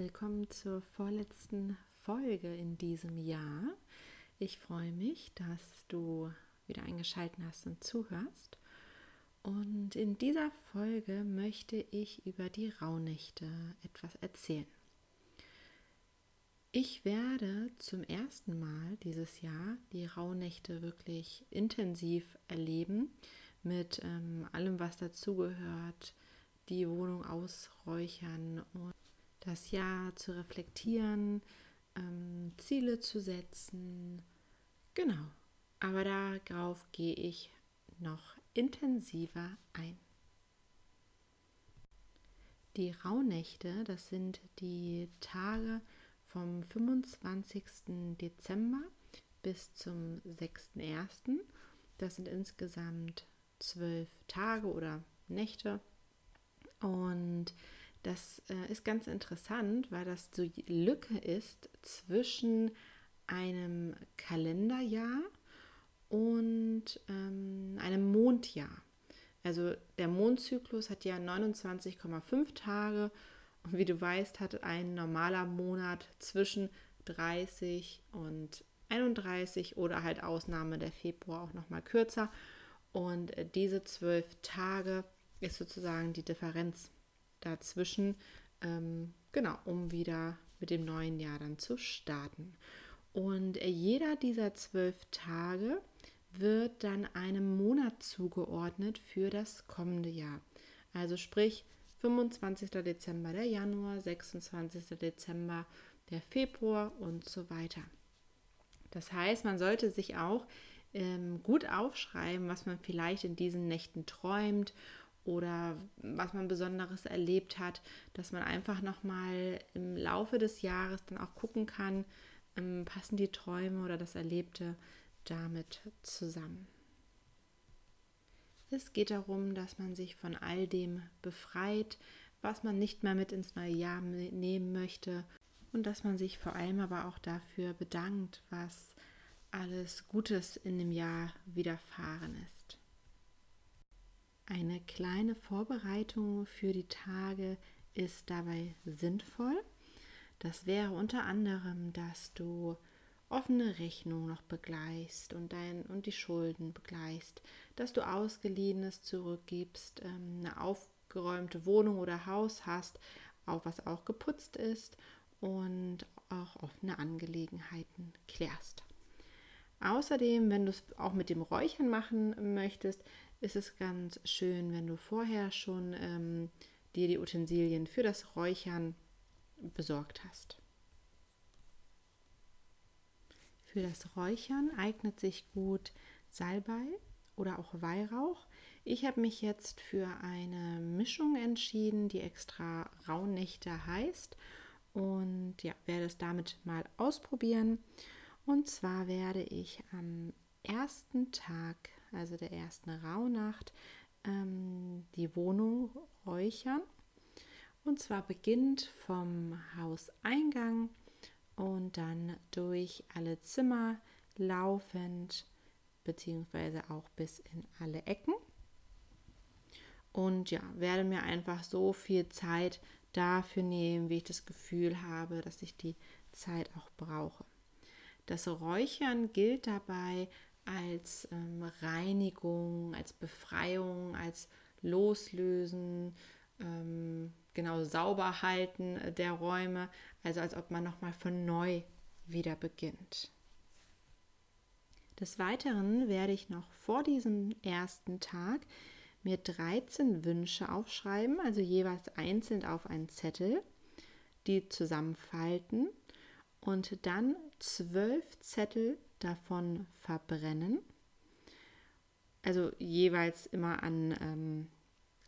Willkommen zur vorletzten Folge in diesem Jahr. Ich freue mich, dass du wieder eingeschaltet hast und zuhörst. Und in dieser Folge möchte ich über die Rauhnächte etwas erzählen. Ich werde zum ersten Mal dieses Jahr die Rauhnächte wirklich intensiv erleben, mit ähm, allem, was dazugehört, die Wohnung ausräuchern und das Jahr zu reflektieren, ähm, Ziele zu setzen. Genau, aber darauf gehe ich noch intensiver ein. Die Rauhnächte, das sind die Tage vom 25. Dezember bis zum 6.1. Das sind insgesamt zwölf Tage oder Nächte. Und das äh, ist ganz interessant, weil das die Lücke ist zwischen einem Kalenderjahr und ähm, einem Mondjahr. Also der Mondzyklus hat ja 29,5 Tage und wie du weißt, hat ein normaler Monat zwischen 30 und 31 oder halt Ausnahme der Februar auch noch mal kürzer. Und äh, diese zwölf Tage ist sozusagen die Differenz dazwischen, ähm, genau, um wieder mit dem neuen Jahr dann zu starten. Und äh, jeder dieser zwölf Tage wird dann einem Monat zugeordnet für das kommende Jahr. Also sprich 25. Dezember der Januar, 26. Dezember der Februar und so weiter. Das heißt, man sollte sich auch ähm, gut aufschreiben, was man vielleicht in diesen Nächten träumt oder was man Besonderes erlebt hat, dass man einfach nochmal im Laufe des Jahres dann auch gucken kann, ähm, passen die Träume oder das Erlebte damit zusammen. Es geht darum, dass man sich von all dem befreit, was man nicht mehr mit ins neue Jahr nehmen möchte und dass man sich vor allem aber auch dafür bedankt, was alles Gutes in dem Jahr widerfahren ist. Eine kleine Vorbereitung für die Tage ist dabei sinnvoll. Das wäre unter anderem, dass du offene Rechnungen noch begleichst und, dein, und die Schulden begleichst, dass du Ausgeliehenes zurückgibst, ähm, eine aufgeräumte Wohnung oder Haus hast, auch was auch geputzt ist und auch offene Angelegenheiten klärst. Außerdem, wenn du es auch mit dem Räuchern machen möchtest, ist es ganz schön, wenn du vorher schon ähm, dir die Utensilien für das Räuchern besorgt hast. Für das Räuchern eignet sich gut Salbei oder auch Weihrauch. Ich habe mich jetzt für eine Mischung entschieden, die extra Rauhnächte heißt und ja, werde es damit mal ausprobieren. Und zwar werde ich am ersten Tag also der ersten Rauhnacht, ähm, die Wohnung räuchern. Und zwar beginnt vom Hauseingang und dann durch alle Zimmer laufend, beziehungsweise auch bis in alle Ecken. Und ja, werde mir einfach so viel Zeit dafür nehmen, wie ich das Gefühl habe, dass ich die Zeit auch brauche. Das Räuchern gilt dabei als ähm, Reinigung, als Befreiung, als Loslösen, ähm, genau sauber halten der Räume, also als ob man nochmal von neu wieder beginnt. Des Weiteren werde ich noch vor diesem ersten Tag mir 13 Wünsche aufschreiben, also jeweils einzeln auf einen Zettel, die zusammenfalten und dann zwölf Zettel davon verbrennen. also jeweils immer an ähm,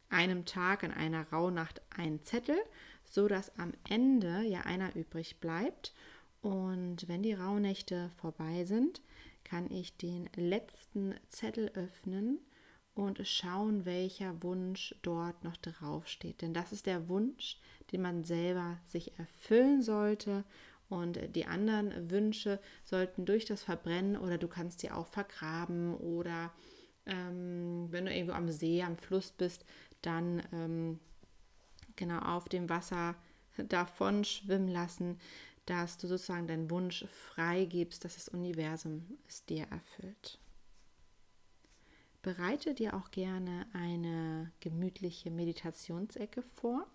einem Tag, an einer Rauhnacht ein Zettel, so dass am Ende ja einer übrig bleibt. Und wenn die Rauhnächte vorbei sind, kann ich den letzten Zettel öffnen und schauen, welcher Wunsch dort noch draufsteht. Denn das ist der Wunsch, den man selber sich erfüllen sollte. Und die anderen Wünsche sollten durch das Verbrennen oder du kannst sie auch vergraben oder ähm, wenn du irgendwo am See, am Fluss bist, dann ähm, genau auf dem Wasser davon schwimmen lassen, dass du sozusagen deinen Wunsch freigibst, dass das Universum es dir erfüllt. Bereite dir auch gerne eine gemütliche Meditationsecke vor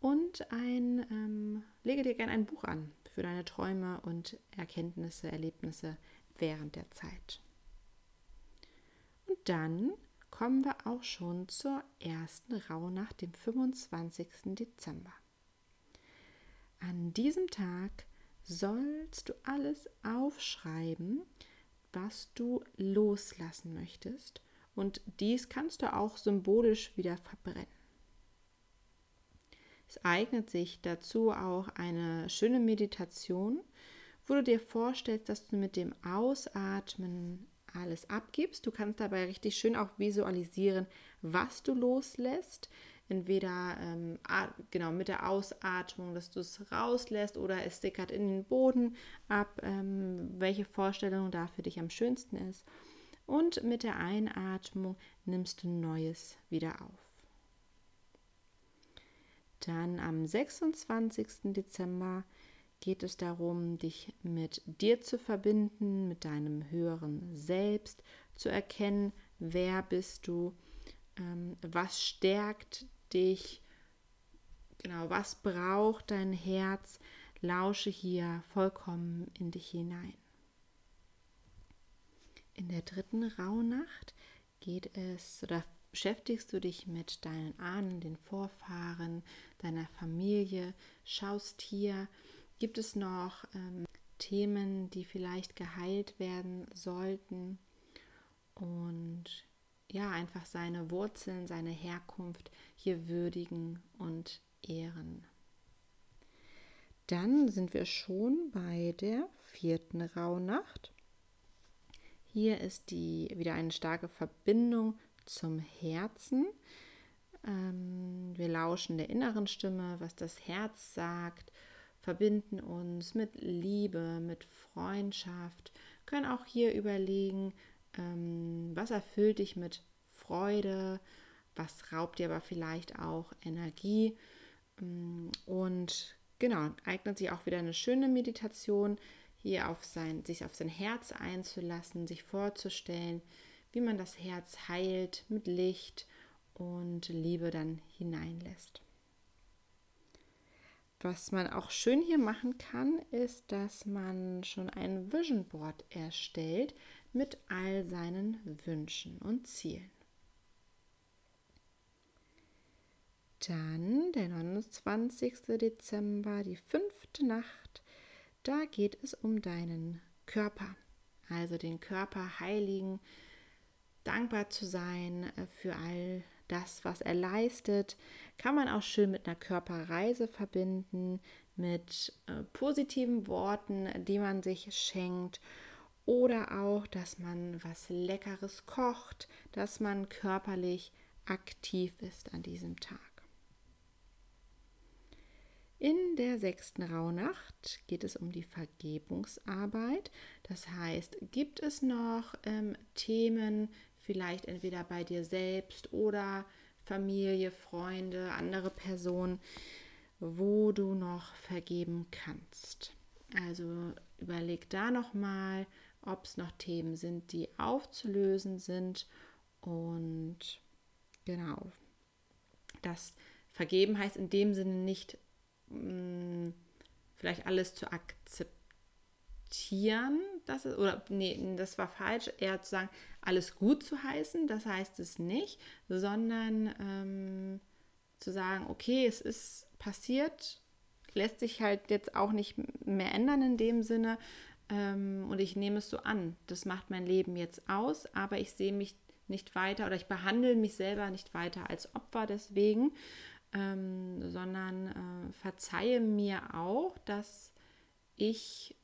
und ein, ähm, lege dir gerne ein Buch an für deine Träume und Erkenntnisse, Erlebnisse während der Zeit. Und dann kommen wir auch schon zur ersten Rauhnacht, dem 25. Dezember. An diesem Tag sollst du alles aufschreiben, was du loslassen möchtest. Und dies kannst du auch symbolisch wieder verbrennen. Es eignet sich dazu auch eine schöne Meditation, wo du dir vorstellst, dass du mit dem Ausatmen alles abgibst. Du kannst dabei richtig schön auch visualisieren, was du loslässt. Entweder ähm, genau mit der Ausatmung, dass du es rauslässt oder es sickert in den Boden ab, ähm, welche Vorstellung da für dich am schönsten ist. Und mit der Einatmung nimmst du Neues wieder auf. Dann am 26. Dezember geht es darum, dich mit dir zu verbinden, mit deinem höheren Selbst, zu erkennen, wer bist du, ähm, was stärkt dich, genau, was braucht dein Herz, lausche hier vollkommen in dich hinein. In der dritten Rauhnacht geht es oder beschäftigst du dich mit deinen Ahnen, den Vorfahren, deiner Familie, schaust hier, gibt es noch ähm, Themen, die vielleicht geheilt werden sollten und ja, einfach seine Wurzeln, seine Herkunft hier würdigen und ehren. Dann sind wir schon bei der vierten Rauhnacht. Hier ist die wieder eine starke Verbindung zum Herzen. Ähm, wir lauschen der inneren Stimme, was das Herz sagt, verbinden uns mit Liebe, mit Freundschaft, können auch hier überlegen, ähm, was erfüllt dich mit Freude, was raubt dir aber vielleicht auch Energie. Mm, und genau, eignet sich auch wieder eine schöne Meditation, hier auf sein, sich auf sein Herz einzulassen, sich vorzustellen, wie man das Herz heilt mit Licht und Liebe dann hineinlässt. Was man auch schön hier machen kann, ist, dass man schon ein Vision Board erstellt mit all seinen Wünschen und Zielen. Dann der 29. Dezember, die fünfte Nacht, da geht es um deinen Körper, also den Körper heiligen, dankbar zu sein äh, für all das, was er leistet, kann man auch schön mit einer Körperreise verbinden, mit äh, positiven Worten, die man sich schenkt oder auch, dass man was Leckeres kocht, dass man körperlich aktiv ist an diesem Tag. In der sechsten Rauhnacht geht es um die Vergebungsarbeit. Das heißt, gibt es noch ähm, Themen, vielleicht entweder bei dir selbst oder Familie, Freunde, andere Personen, wo du noch vergeben kannst. Also überleg da nochmal, ob es noch Themen sind, die aufzulösen sind. Und genau, das Vergeben heißt in dem Sinne nicht, mh, mm, vielleicht alles zu akzeptieren, das ist, oder nee, das war falsch, eher zu sagen, alles gut zu heißen, das heißt es nicht, sondern ähm, zu sagen, okay, es ist passiert, lässt sich halt jetzt auch nicht mehr ändern in dem Sinne ähm, und ich nehme es so an. Das macht mein Leben jetzt aus, aber ich sehe mich nicht weiter oder ich behandle mich selber nicht weiter als Opfer deswegen, ähm, sondern äh, verzeihe mir auch, dass ich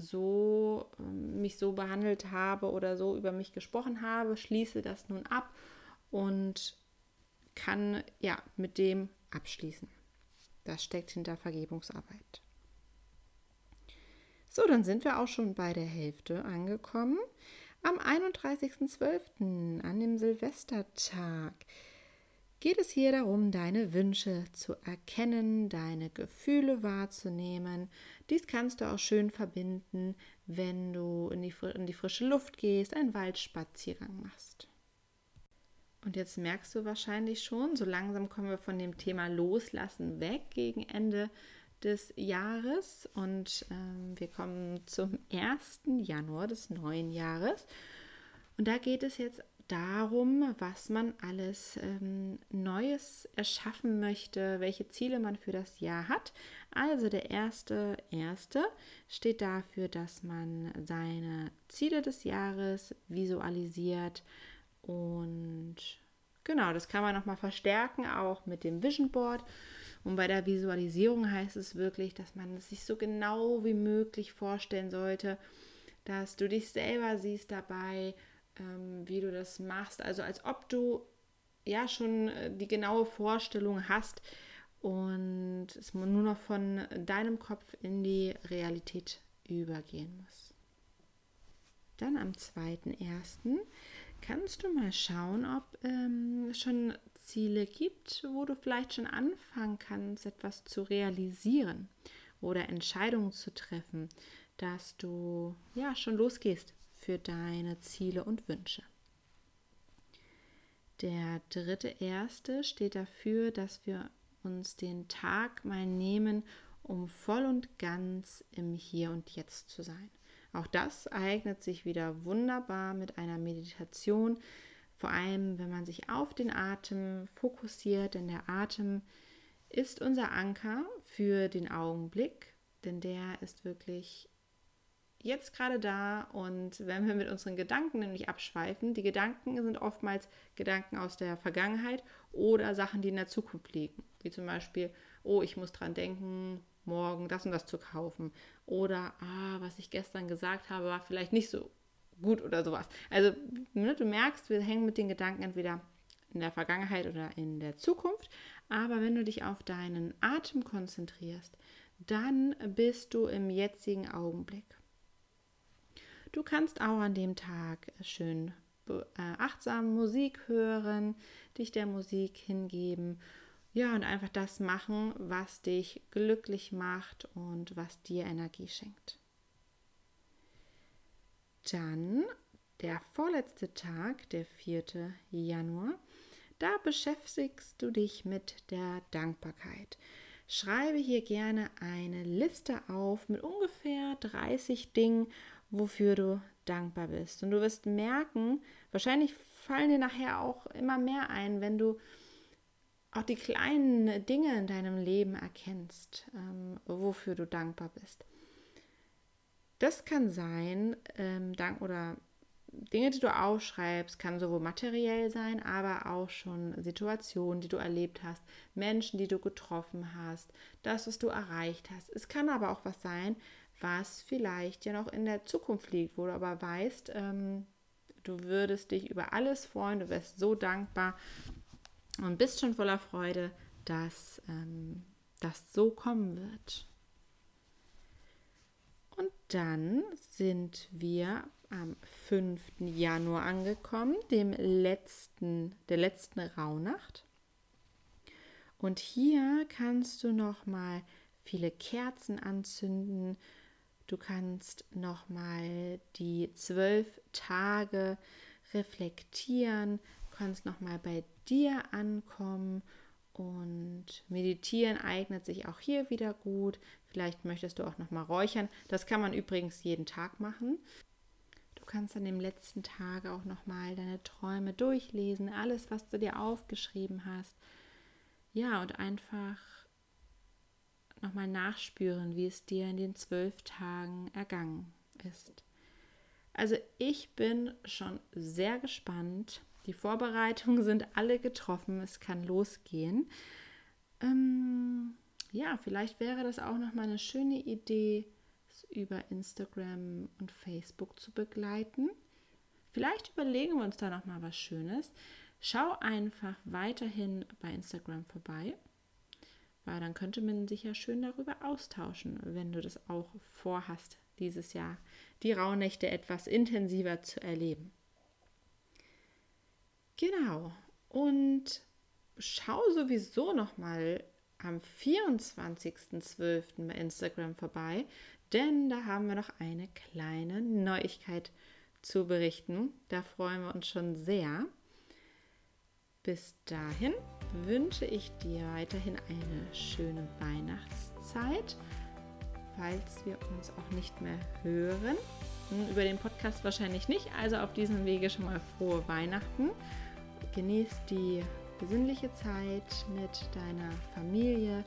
so äh, mich so behandelt habe oder so über mich gesprochen habe, schließe das nun ab und kann ja mit dem abschließen. Das steckt hinter Vergebungsarbeit. So, dann sind wir auch schon bei der Hälfte angekommen. Am 31.12., an dem Silvestertag, geht es hier darum, deine Wünsche zu erkennen, deine Gefühle wahrzunehmen. Dies kannst du auch schön verbinden, wenn du in die, in die frische Luft gehst, einen Waldspaziergang machst. Und jetzt merkst du wahrscheinlich schon, so langsam kommen wir von dem Thema Loslassen weg gegen Ende des Jahres und ähm, wir kommen zum 1. Januar des neuen Jahres. Und da geht es jetzt darum, was man alles ähm, Neues erschaffen möchte, welche Ziele man für das Jahr hat. Also der erste, erste steht dafür, dass man seine Ziele des Jahres visualisiert und genau, das kann man nochmal verstärken, auch mit dem Vision Board. Und bei der Visualisierung heißt es wirklich, dass man es sich so genau wie möglich vorstellen sollte, dass du dich selber siehst dabei, ähm, wie du das machst. Also als ob du ja schon äh, die genaue Vorstellung hast und es nur noch von deinem Kopf in die Realität übergehen muss. Dann am 2.1. kannst du mal schauen, ob ähm, schon Ziele gibt, wo du vielleicht schon anfangen kannst, etwas zu realisieren oder Entscheidungen zu treffen, dass du ja schon losgehst für deine Ziele und Wünsche. Der dritte erste steht dafür, dass wir uns den Tag mal nehmen, um voll und ganz im Hier und Jetzt zu sein. Auch das eignet sich wieder wunderbar mit einer Meditation, vor allem, wenn man sich auf den Atem fokussiert, denn der Atem ist unser Anker für den Augenblick, denn der ist wirklich jetzt gerade da und wenn wir mit unseren Gedanken nämlich abschweifen, die Gedanken sind oftmals Gedanken aus der Vergangenheit oder Sachen, die in der Zukunft liegen, wie zum Beispiel, oh, ich muss dran denken, morgen das und das zu kaufen oder ah, was ich gestern gesagt habe, war vielleicht nicht so gut oder sowas. Also ne, du merkst, wir hängen mit den Gedanken entweder in der Vergangenheit oder in der Zukunft. Aber wenn du dich auf deinen Atem konzentrierst, dann bist du im jetzigen Augenblick. Du kannst auch an dem Tag schön äh, achtsam Musik hören, dich der Musik hingeben. Ja, und einfach das machen, was dich glücklich macht und was dir Energie schenkt. Dann der vorletzte Tag, der 4. Januar. Da beschäftigst du dich mit der Dankbarkeit. Schreibe hier gerne eine Liste auf mit ungefähr 30 Dingen, wofür du dankbar bist. Und du wirst merken, wahrscheinlich fallen dir nachher auch immer mehr ein, wenn du auch die kleinen Dinge in deinem Leben erkennst, ähm, wofür du dankbar bist. Das kann sein, ähm, dank oder Dinge, die du aufschreibst, kann sowohl materiell sein, aber auch schon Situationen, die du erlebt hast, Menschen, die du getroffen hast, das, was du erreicht hast. Es kann aber auch was sein, was vielleicht ja noch in der Zukunft liegt, wo du aber weißt, ähm, du würdest dich über alles freuen, du wärst so dankbar und bist schon voller Freude, dass ähm, das so kommen wird. Und dann sind wir am 5. Januar angekommen, dem letzten, der letzten Rauhnacht. Und hier kannst du noch mal viele Kerzen anzünden. Du kannst noch mal die zwölf Tage reflektieren, kannst noch mal bei dir ankommen und meditieren eignet sich auch hier wieder gut. Vielleicht möchtest du auch noch mal räuchern. Das kann man übrigens jeden Tag machen. Kannst an dem letzten Tag auch noch mal deine Träume durchlesen, alles, was du dir aufgeschrieben hast. Ja, und einfach noch mal nachspüren, wie es dir in den zwölf Tagen ergangen ist. Also ich bin schon sehr gespannt, Die Vorbereitungen sind alle getroffen. Es kann losgehen. Ähm, ja, vielleicht wäre das auch noch mal eine schöne Idee, über Instagram und Facebook zu begleiten. Vielleicht überlegen wir uns da noch mal was Schönes. Schau einfach weiterhin bei Instagram vorbei, weil dann könnte man sich ja schön darüber austauschen, wenn du das auch vorhast, dieses Jahr die Rauhnächte etwas intensiver zu erleben. Genau. Und schau sowieso noch mal am 24.12. bei Instagram vorbei, denn da haben wir noch eine kleine Neuigkeit zu berichten. Da freuen wir uns schon sehr. Bis dahin wünsche ich dir weiterhin eine schöne Weihnachtszeit, falls wir uns auch nicht mehr hören. Hm, über den Podcast wahrscheinlich nicht, also auf diesem Wege schon mal frohe Weihnachten. Genießt die besinnliche Zeit mit deiner Familie.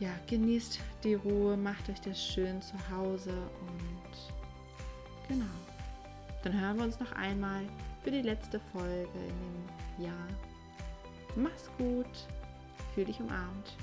Ja, genießt die Ruhe, macht euch das schön zu Hause und genau. Dann hören wir uns noch einmal für die letzte Folge in dem Jahr. Mach's gut, fühl dich umarmt.